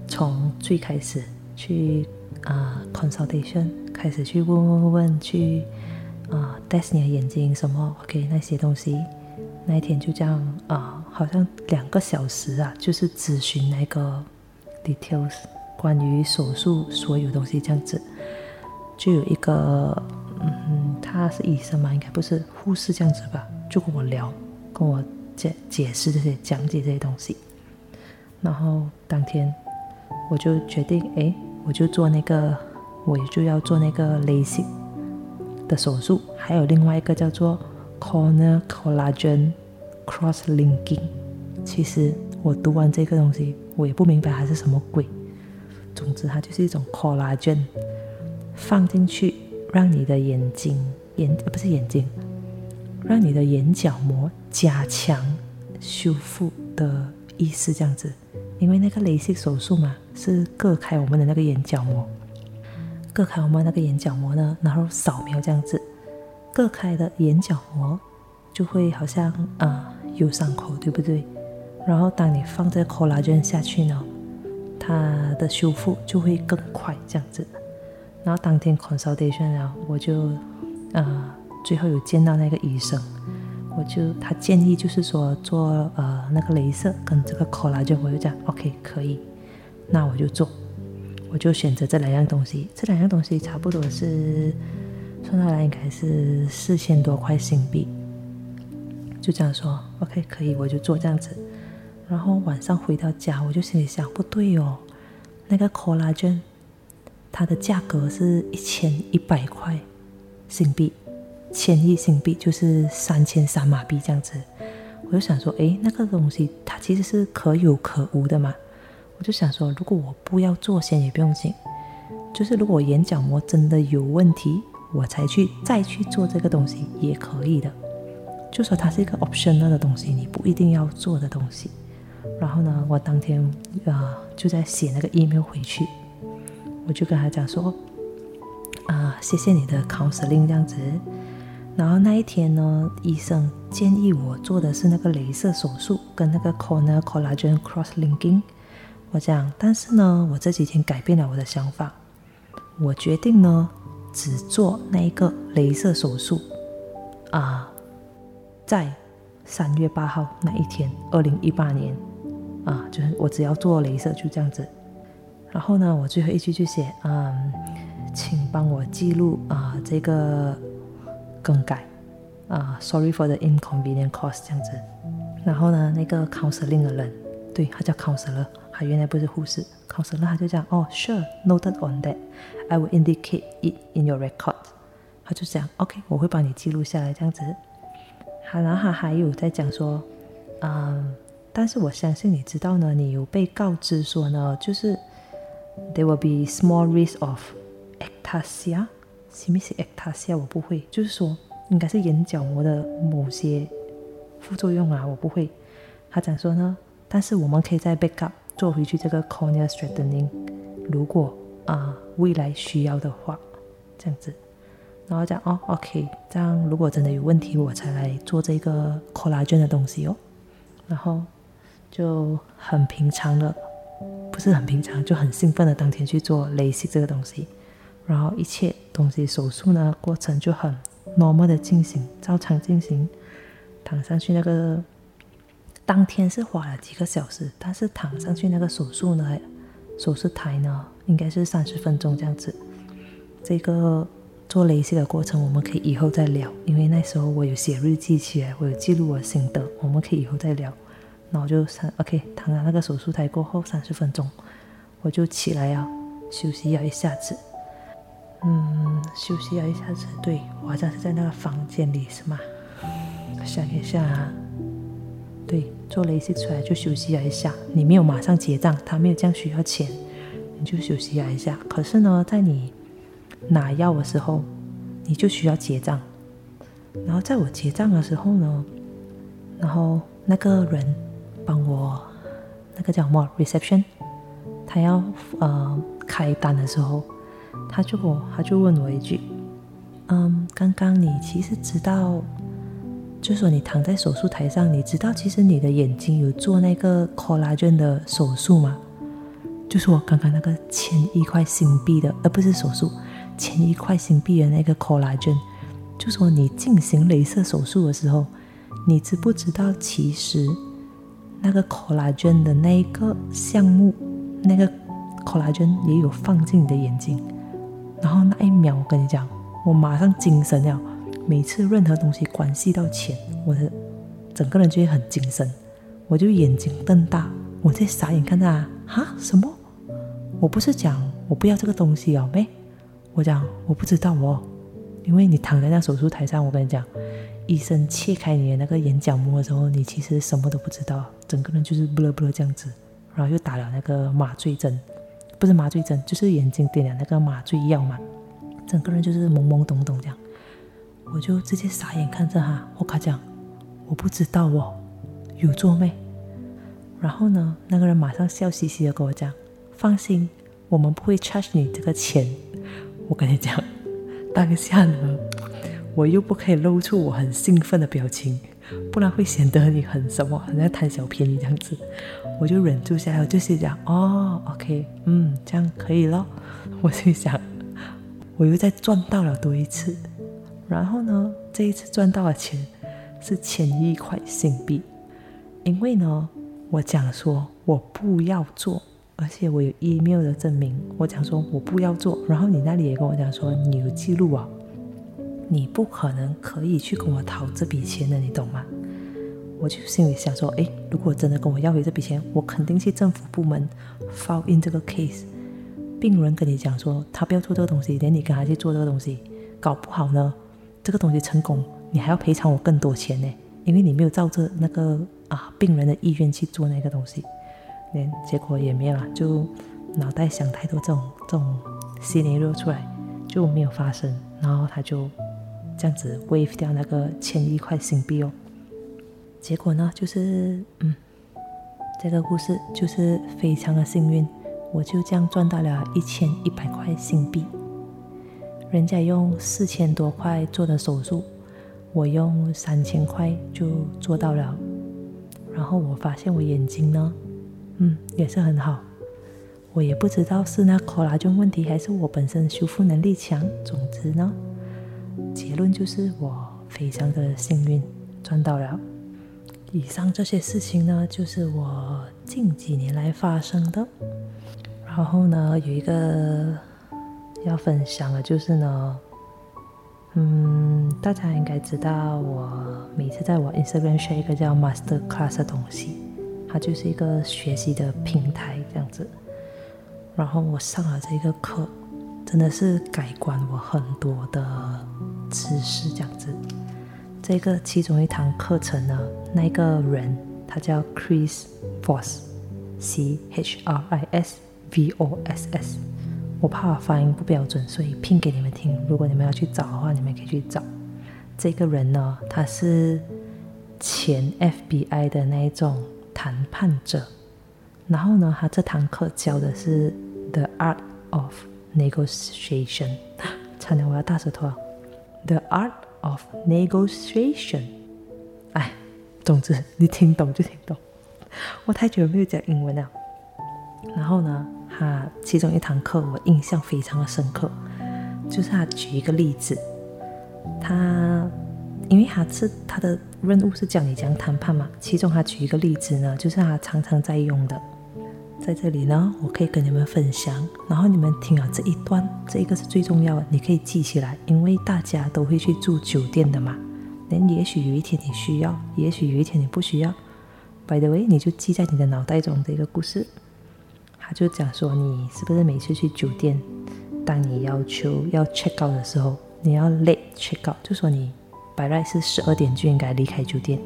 从最开始去啊 consultation 开始去问问问去啊 test 你的眼睛什么 OK 那些东西。那一天就这样啊，好像两个小时啊，就是咨询那个 details 关于手术所有东西这样子，就有一个嗯，他是医生嘛，应该不是护士这样子吧，就跟我聊，跟我解解释这些，讲解这些东西。然后当天我就决定，哎，我就做那个，我就要做那个 LASIK 的手术，还有另外一个叫做。Corner collagen cross linking，其实我读完这个东西，我也不明白它是什么鬼。总之，它就是一种 collagen，放进去让你的眼睛眼不是眼睛，让你的眼角膜加强修复的意思，这样子。因为那个雷射手术嘛，是割开我们的那个眼角膜，割开我们那个眼角膜呢，然后扫描这样子，割开的眼角膜就会好像啊有伤口，对不对？然后当你放这个 collagen 下去呢，它的修复就会更快，这样子。然后当天 consultation 然后我就啊最后有见到那个医生，我就他建议就是说做呃那个镭射跟这个 collagen，我就讲 OK 可以，那我就做，我就选择这两样东西，这两样东西差不多是算下来应该是四千多块新币，就这样说 OK 可以，我就做这样子。然后晚上回到家，我就心里想，不对哦，那个 collagen，它的价格是一千一百块新币，千亿新币就是三千三马币这样子。我就想说，诶，那个东西它其实是可有可无的嘛。我就想说，如果我不要做，先也不用紧。就是如果眼角膜真的有问题，我才去再去做这个东西也可以的。就说它是一个 optional 的东西，你不一定要做的东西。然后呢，我当天啊就在写那个 email 回去，我就跟他讲说，啊谢谢你的 counseling 这样子。然后那一天呢，医生建议我做的是那个镭射手术跟那个 corner collagen cross linking。我讲，但是呢，我这几天改变了我的想法，我决定呢只做那一个镭射手术啊，在三月八号那一天，二零一八年。啊，就是我只要做镭射就这样子，然后呢，我最后一句就写，嗯，请帮我记录啊这个更改，啊，sorry for the inconvenient cost 这样子。然后呢，那个 counseling 的人，对他叫 counselor，他原来不是护士，counselor 他就讲，哦，sure，noted on that，I will indicate it in your record。他就讲，OK，我会帮你记录下来这样子。好，然后他还有在讲说，嗯。但是我相信你知道呢，你有被告知说呢，就是 there will be small risk of ectasia，什么是 ectasia？我不会，就是说应该是眼角膜的某些副作用啊，我不会。他讲说呢，但是我们可以再 backup 做回去这个 cornea straightening，如果啊未来需要的话，这样子。然后讲哦，OK，这样如果真的有问题，我才来做这个 collagen 的东西哦，然后。就很平常的，不是很平常，就很兴奋的当天去做雷射这个东西，然后一切东西手术呢过程就很 normal 的进行，照常进行，躺上去那个当天是花了几个小时，但是躺上去那个手术呢，手术台呢应该是三十分钟这样子。这个做雷射的过程我们可以以后再聊，因为那时候我有写日记起来，我有记录我心得，我们可以以后再聊。然后就三 OK 躺在那个手术台过后三十分钟，我就起来要休息要一下子，嗯，休息了一下子，对我好像是在那个房间里是吗？想一下，对，做了一些出来就休息了一下，你没有马上结账，他没有这样需要钱，你就休息了一下。可是呢，在你拿药的时候，你就需要结账，然后在我结账的时候呢，然后那个人。帮我那个叫什么 reception，他要呃开单的时候，他就我他就问我一句，嗯，刚刚你其实知道，就说你躺在手术台上，你知道其实你的眼睛有做那个 collagen 的手术吗？就是我刚刚那个千一块新币的，而不是手术，千一块新币的那个 collagen，就说你进行镭射手术的时候，你知不知道其实？那个 collagen 的那一个项目，那个 collagen 也有放进你的眼睛，然后那一秒，我跟你讲，我马上精神了。每次任何东西关系到钱，我的整个人就会很精神，我就眼睛瞪大，我在傻眼看他，哈什么？我不是讲我不要这个东西哦，没，我讲我不知道哦，因为你躺在那手术台上，我跟你讲，医生切开你的那个眼角膜的时候，你其实什么都不知道，整个人就是不了不了这样子，然后又打了那个麻醉针，不是麻醉针，就是眼睛点了那个麻醉药嘛，整个人就是懵懵懂懂这样，我就直接傻眼看着他，我卡讲，我不知道哦，有做没？然后呢，那个人马上笑嘻嘻的跟我讲，放心，我们不会 charge 你这个钱。我跟你讲。当下呢，我又不可以露出我很兴奋的表情，不然会显得你很什么，很在贪小便宜这样子。我就忍住下来，我就是讲哦，OK，嗯，这样可以咯。(laughs) 我就想，我又再赚到了多一次。然后呢，这一次赚到的钱是千亿块新币，因为呢，我讲说我不要做。而且我有 email 的证明，我讲说我不要做，然后你那里也跟我讲说你有记录啊，你不可能可以去跟我讨这笔钱的，你懂吗？我就心里想说，哎，如果真的跟我要回这笔钱，我肯定去政府部门 file in 这个 case。病人跟你讲说他不要做这个东西，连你跟他去做这个东西，搞不好呢，这个东西成功，你还要赔偿我更多钱呢，因为你没有照着那个啊病人的意愿去做那个东西。连结果也没有了，就脑袋想太多这种这种心理热出来就没有发生，然后他就这样子 wave 掉那个千亿块新币哦。结果呢，就是嗯，这个故事就是非常的幸运，我就这样赚到了一千一百块新币。人家用四千多块做的手术，我用三千块就做到了。然后我发现我眼睛呢。嗯，也是很好。我也不知道是那考拉菌问题，还是我本身修复能力强。总之呢，结论就是我非常的幸运赚到了。以上这些事情呢，就是我近几年来发生的。然后呢，有一个要分享的，就是呢，嗯，大家应该知道，我每次在我 Instagram 学一个叫 Master Class 的东西。它就是一个学习的平台，这样子。然后我上了这个课，真的是改观我很多的知识，这样子。这个其中一堂课程呢，那个人他叫 Chris Voss，C H R I S V O S S。我怕发音不标准，所以拼给你们听。如果你们要去找的话，你们可以去找。这个人呢，他是前 FBI 的那一种。谈判者，然后呢，他这堂课教的是 The Art of Negotiation，(laughs) 差点我要大舌头。The Art of Negotiation，哎，总之你听懂就听懂。我太久没有讲英文了。然后呢，他其中一堂课我印象非常的深刻，就是他举一个例子，他。因为他是他的任务是教你讲谈判嘛，其中他举一个例子呢，就是他常常在用的，在这里呢，我可以跟你们分享，然后你们听了这一段，这一个是最重要的，你可以记起来，因为大家都会去住酒店的嘛，那也许有一天你需要，也许有一天你不需要，by the way，你就记在你的脑袋中的一个故事，他就讲说，你是不是每次去酒店，当你要求要 check out 的时候，你要 late check out，就说你。本来是十二点就应该离开酒店，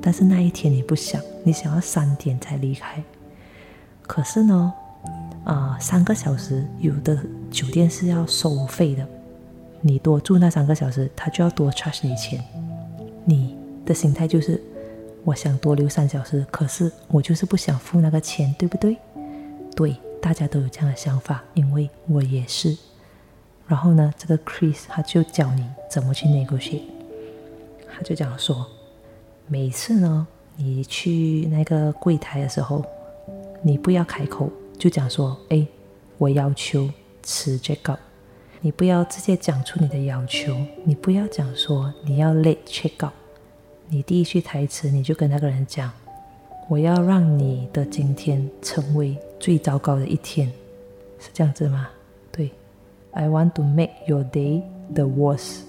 但是那一天你不想，你想要三点才离开。可是呢，啊，三个小时有的酒店是要收费的，你多住那三个小时，他就要多 charge 你钱。你的心态就是，我想多留三小时，可是我就是不想付那个钱，对不对？对，大家都有这样的想法，因为我也是。然后呢，这个 Chris 他就教你怎么去 negotiate。他就讲说，每次呢，你去那个柜台的时候，你不要开口，就讲说，哎，我要求吃这个。你不要直接讲出你的要求，你不要讲说你要 late check out。你第一句台词，你就跟那个人讲，我要让你的今天成为最糟糕的一天，是这样子吗？对，I want to make your day the worst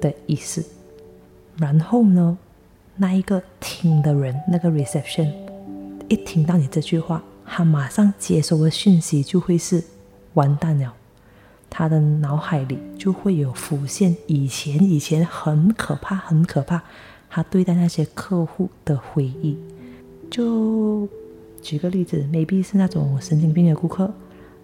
的意思。然后呢，那一个听的人，那个 reception，一听到你这句话，他马上接收的讯息就会是完蛋了。他的脑海里就会有浮现以前以前很可怕很可怕，他对待那些客户的回忆。就举个例子，maybe 是那种神经病的顾客，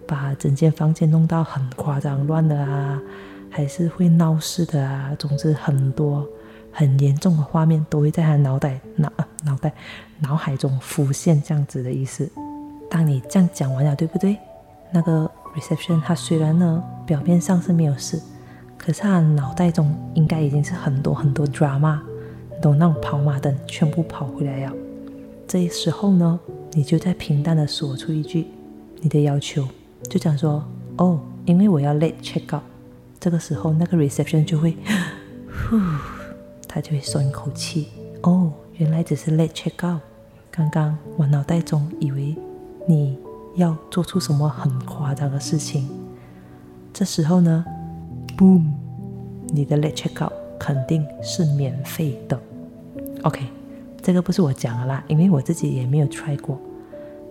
把整间房间弄到很夸张乱的啊，还是会闹事的啊，总之很多很严重的画面都会在他脑袋脑脑袋脑海中浮现，这样子的意思。当你这样讲完了，对不对？那个 reception 他虽然呢表面上是没有事，可是他脑袋中应该已经是很多很多 drama，都那种跑马灯全部跑回来了。这时候呢，你就在平淡的说出一句你的要求，就讲说哦，因为我要 late check out。这个时候那个 reception 就会，(sighs) 呼，他就会松一口气。哦，原来只是 Let Check Out。刚刚我脑袋中以为。你要做出什么很夸张的事情？这时候呢，boom，你的 let check out 肯定是免费的。OK，这个不是我讲的啦，因为我自己也没有 try 过，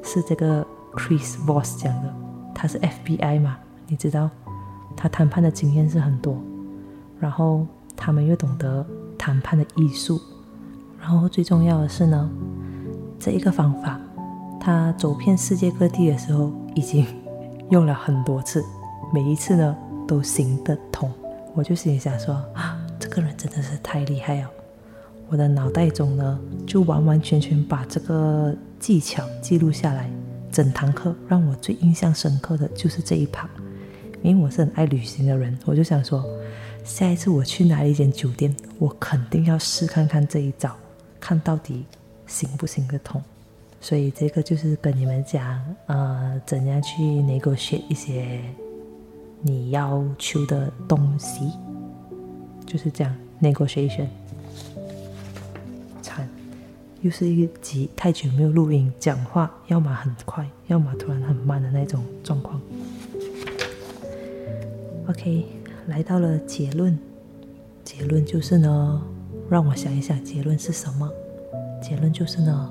是这个 Chris Voss 讲的。他是 FBI 嘛，你知道，他谈判的经验是很多，然后他们又懂得谈判的艺术，然后最重要的是呢，这一个方法。他走遍世界各地的时候，已经用了很多次，每一次呢都行得通。我就心里想说啊，这个人真的是太厉害了。我的脑袋中呢，就完完全全把这个技巧记录下来。整堂课让我最印象深刻的就是这一趴，因为我是很爱旅行的人，我就想说，下一次我去哪一间酒店，我肯定要试看看这一招，看到底行不行得通。所以这个就是跟你们讲，呃，怎样去 negotiate 一些你要求的东西，就是这样 negotiation。惨，又是一集太久没有录音，讲话要么很快，要么突然很慢的那种状况。OK，来到了结论，结论就是呢，让我想一想，结论是什么？结论就是呢。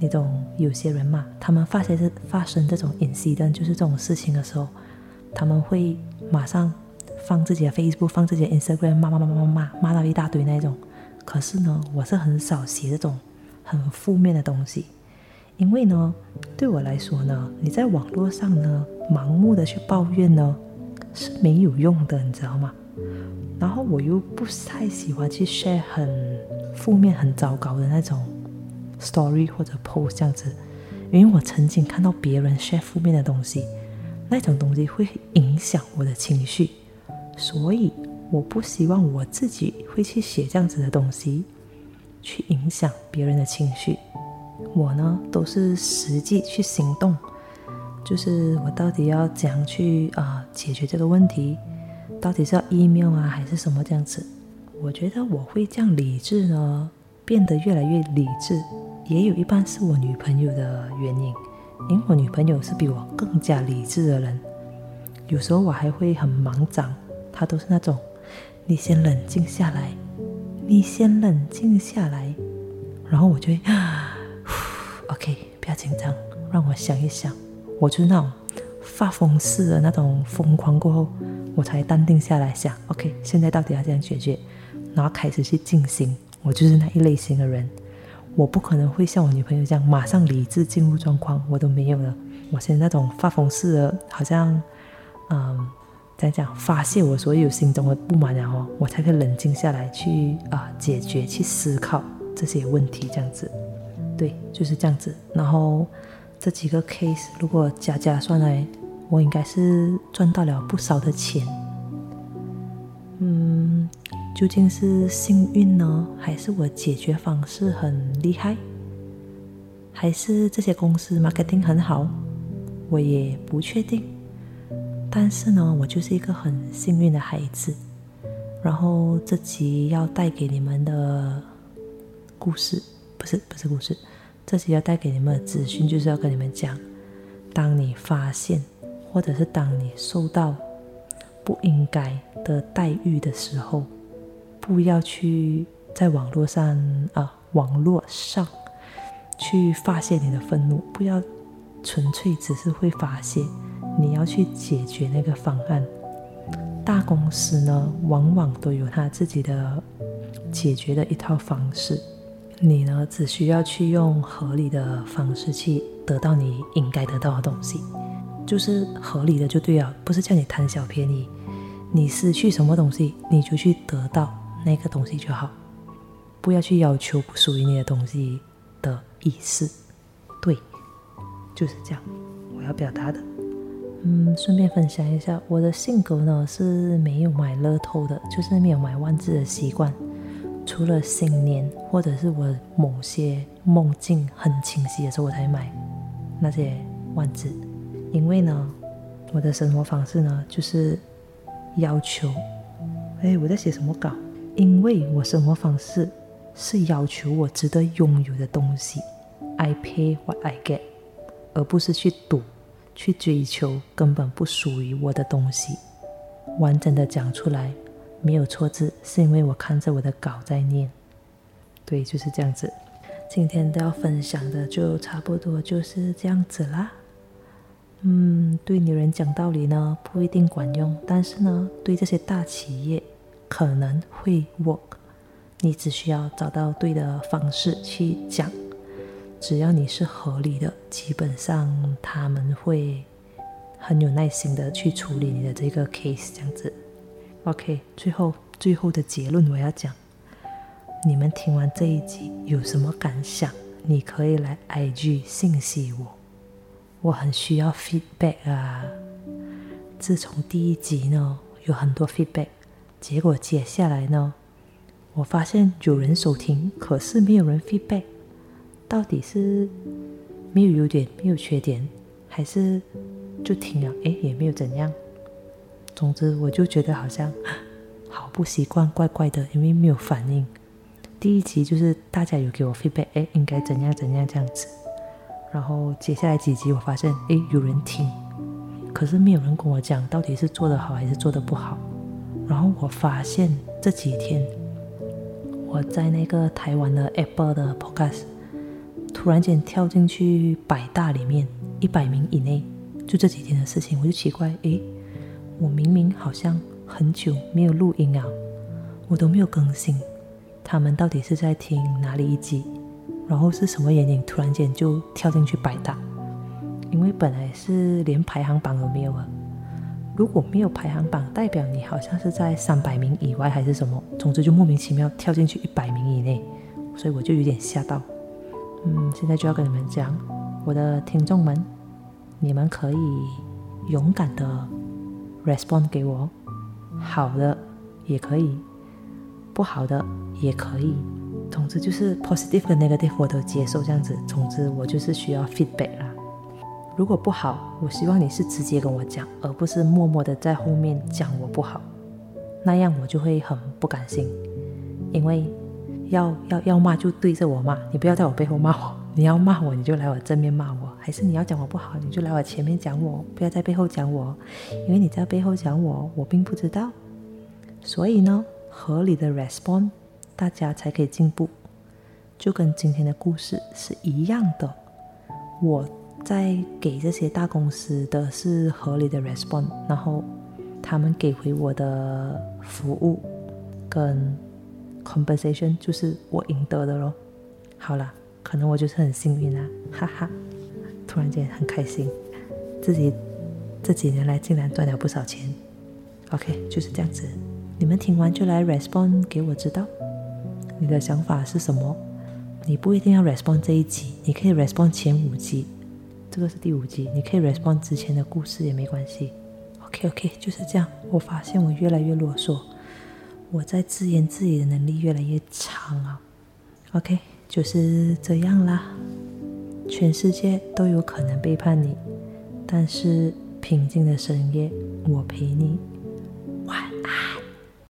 那种有些人嘛，他们发生这发生这种隐私的，就是这种事情的时候，他们会马上放自己的 Facebook，放自己的 Instagram，骂骂骂骂骂骂，骂到一大堆那种。可是呢，我是很少写这种很负面的东西，因为呢，对我来说呢，你在网络上呢，盲目的去抱怨呢是没有用的，你知道吗？然后我又不太喜欢去 share 很负面、很糟糕的那种。story 或者 post 这样子，因为我曾经看到别人 share 负面的东西，那种东西会影响我的情绪，所以我不希望我自己会去写这样子的东西，去影响别人的情绪。我呢都是实际去行动，就是我到底要怎样去啊解决这个问题，到底是要 email 啊还是什么这样子？我觉得我会这样理智呢。变得越来越理智，也有一半是我女朋友的原因，因为我女朋友是比我更加理智的人。有时候我还会很忙张，她都是那种，你先冷静下来，你先冷静下来，然后我就会，OK，不要紧张，让我想一想。我就是那种发疯似的那种疯狂过后，我才淡定下来想，OK，现在到底要怎样解决，然后开始去进行。我就是那一类型的人，我不可能会像我女朋友这样马上理智进入状况，我都没有了。我现在那种发疯似的，好像，嗯，在讲发泄我所有心中的不满，然后我才可以冷静下来去啊解决、去思考这些问题，这样子。对，就是这样子。然后这几个 case 如果加加算来，我应该是赚到了不少的钱。嗯。究竟是幸运呢，还是我解决方式很厉害，还是这些公司 marketing 很好？我也不确定。但是呢，我就是一个很幸运的孩子。然后这集要带给你们的故事，不是不是故事，这集要带给你们的资讯，就是要跟你们讲：当你发现，或者是当你受到不应该的待遇的时候。不要去在网络上啊，网络上去发泄你的愤怒，不要纯粹只是会发泄，你要去解决那个方案。大公司呢，往往都有他自己的解决的一套方式。你呢，只需要去用合理的方式去得到你应该得到的东西，就是合理的就对了，不是叫你贪小便宜。你失去什么东西，你就去得到那个东西就好，不要去要求不属于你的东西的意思。对，就是这样，我要表达的。嗯，顺便分享一下，我的性格呢是没有买乐透的，就是没有买万字的习惯。除了新年或者是我某些梦境很清晰的时候，我才买那些万字。因为呢，我的生活方式呢就是要求，哎，我在写什么稿？因为我生活方式是要求我值得拥有的东西，I pay what I get，而不是去赌、去追求根本不属于我的东西。完整的讲出来。没有错字，是因为我看着我的稿在念。对，就是这样子。今天都要分享的就差不多就是这样子啦。嗯，对女人讲道理呢不一定管用，但是呢，对这些大企业可能会 work。你只需要找到对的方式去讲，只要你是合理的，基本上他们会很有耐心的去处理你的这个 case，这样子。OK，最后最后的结论我要讲，你们听完这一集有什么感想？你可以来 IG 信息我，我很需要 feedback 啊。自从第一集呢有很多 feedback，结果接下来呢，我发现有人收听，可是没有人 feedback，到底是没有优点没有缺点，还是就听了哎也没有怎样？总之，我就觉得好像 (gasps) 好不习惯，怪怪的，因为没有反应。第一集就是大家有给我 feedback，哎，应该怎样怎样这样子。然后接下来几集，我发现哎有人听，可是没有人跟我讲到底是做的好还是做的不好。然后我发现这几天我在那个台湾的 Apple 的 Podcast，突然间跳进去百大里面一百名以内，就这几天的事情，我就奇怪，哎。我明明好像很久没有录音啊，我都没有更新。他们到底是在听哪里一集？然后是什么原因突然间就跳进去百大？因为本来是连排行榜都没有啊。如果没有排行榜，代表你好像是在三百名以外还是什么？总之就莫名其妙跳进去一百名以内，所以我就有点吓到。嗯，现在就要跟你们讲，我的听众们，你们可以勇敢的。Respond 给我，好的也可以，不好的也可以，总之就是 positive 和 negative 我都接受这样子。总之我就是需要 feedback 啦。如果不好，我希望你是直接跟我讲，而不是默默的在后面讲我不好，那样我就会很不甘心。因为要要要骂就对着我骂，你不要在我背后骂我。你要骂我，你就来我正面骂我；还是你要讲我不好，你就来我前面讲我，不要在背后讲我。因为你在背后讲我，我并不知道。所以呢，合理的 respond，大家才可以进步。就跟今天的故事是一样的。我在给这些大公司的是合理的 respond，然后他们给回我的服务跟 compensation 就是我赢得的咯。好了。可能我就是很幸运啊，哈哈！突然间很开心，自己这几年来竟然赚了不少钱。OK，就是这样子。你们听完就来 respond 给我知道，你的想法是什么？你不一定要 respond 这一集，你可以 respond 前五集，这个是第五集，你可以 respond 之前的故事也没关系。OK OK，就是这样。我发现我越来越啰嗦，我在自言自语的能力越来越强啊。OK。就是这样啦，全世界都有可能背叛你，但是平静的深夜，我陪你，晚安。